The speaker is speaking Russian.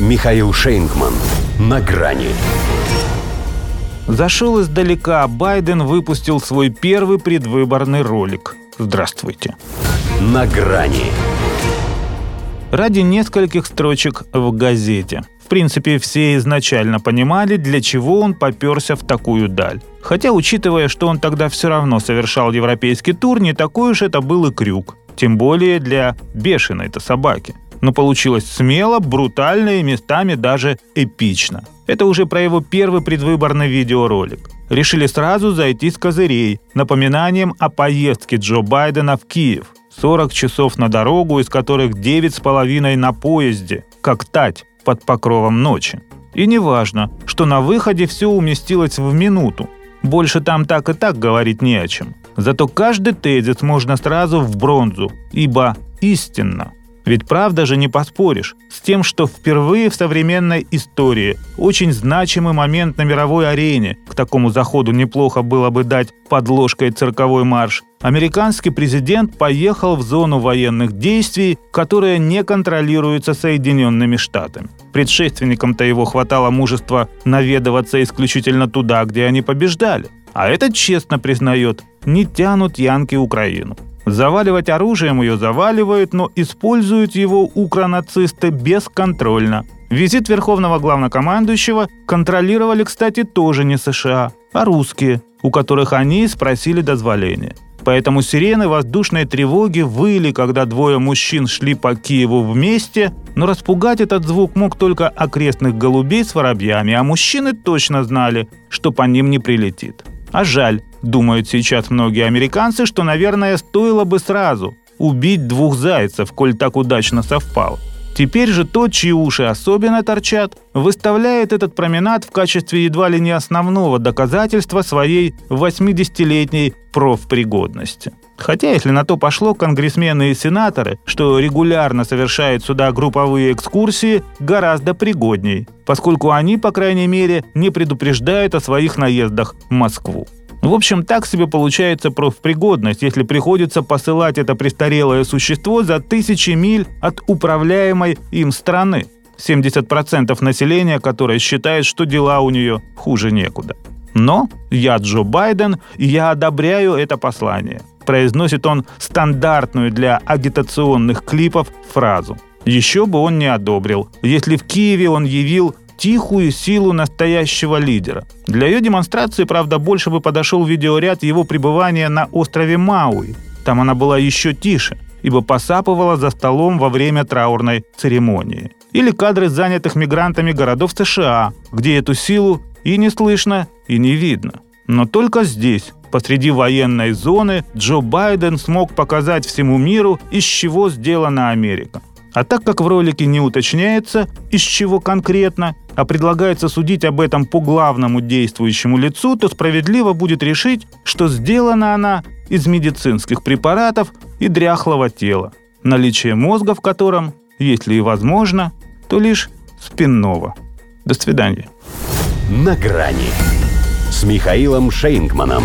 Михаил Шейнгман. На грани. Зашел издалека, Байден выпустил свой первый предвыборный ролик. Здравствуйте. На грани. Ради нескольких строчек в газете. В принципе, все изначально понимали, для чего он поперся в такую даль. Хотя, учитывая, что он тогда все равно совершал европейский тур, не такой уж это был и крюк. Тем более для бешеной-то собаки. Но получилось смело, брутально и местами даже эпично. Это уже про его первый предвыборный видеоролик. Решили сразу зайти с козырей, напоминанием о поездке Джо Байдена в Киев. 40 часов на дорогу, из которых 9 с половиной на поезде, как тать под покровом ночи. И не важно, что на выходе все уместилось в минуту. Больше там так и так говорить не о чем. Зато каждый тезис можно сразу в бронзу, ибо истинно – ведь правда же не поспоришь с тем, что впервые в современной истории очень значимый момент на мировой арене, к такому заходу неплохо было бы дать подложкой цирковой марш, американский президент поехал в зону военных действий, которая не контролируется Соединенными Штатами. Предшественникам-то его хватало мужества наведываться исключительно туда, где они побеждали. А этот честно признает, не тянут янки Украину. Заваливать оружием ее заваливают, но используют его укронацисты бесконтрольно. Визит верховного главнокомандующего контролировали, кстати, тоже не США, а русские, у которых они спросили дозволения. Поэтому сирены воздушной тревоги выли, когда двое мужчин шли по Киеву вместе, но распугать этот звук мог только окрестных голубей с воробьями, а мужчины точно знали, что по ним не прилетит. А жаль, Думают сейчас многие американцы, что, наверное, стоило бы сразу убить двух зайцев, коль так удачно совпало. Теперь же тот, чьи уши особенно торчат, выставляет этот променад в качестве едва ли не основного доказательства своей 80-летней профпригодности. Хотя, если на то пошло, конгрессмены и сенаторы, что регулярно совершают сюда групповые экскурсии, гораздо пригодней, поскольку они, по крайней мере, не предупреждают о своих наездах в Москву. В общем, так себе получается профпригодность, если приходится посылать это престарелое существо за тысячи миль от управляемой им страны. 70% населения, которое считает, что дела у нее хуже некуда. Но я Джо Байден, и я одобряю это послание. Произносит он стандартную для агитационных клипов фразу. Еще бы он не одобрил, если в Киеве он явил тихую силу настоящего лидера. Для ее демонстрации, правда, больше бы подошел видеоряд его пребывания на острове Мауи. Там она была еще тише, ибо посапывала за столом во время траурной церемонии. Или кадры занятых мигрантами городов США, где эту силу и не слышно, и не видно. Но только здесь, посреди военной зоны, Джо Байден смог показать всему миру, из чего сделана Америка. А так как в ролике не уточняется, из чего конкретно, а предлагается судить об этом по главному действующему лицу, то справедливо будет решить, что сделана она из медицинских препаратов и дряхлого тела, наличие мозга в котором, если и возможно, то лишь спинного. До свидания. На грани с Михаилом Шейнгманом.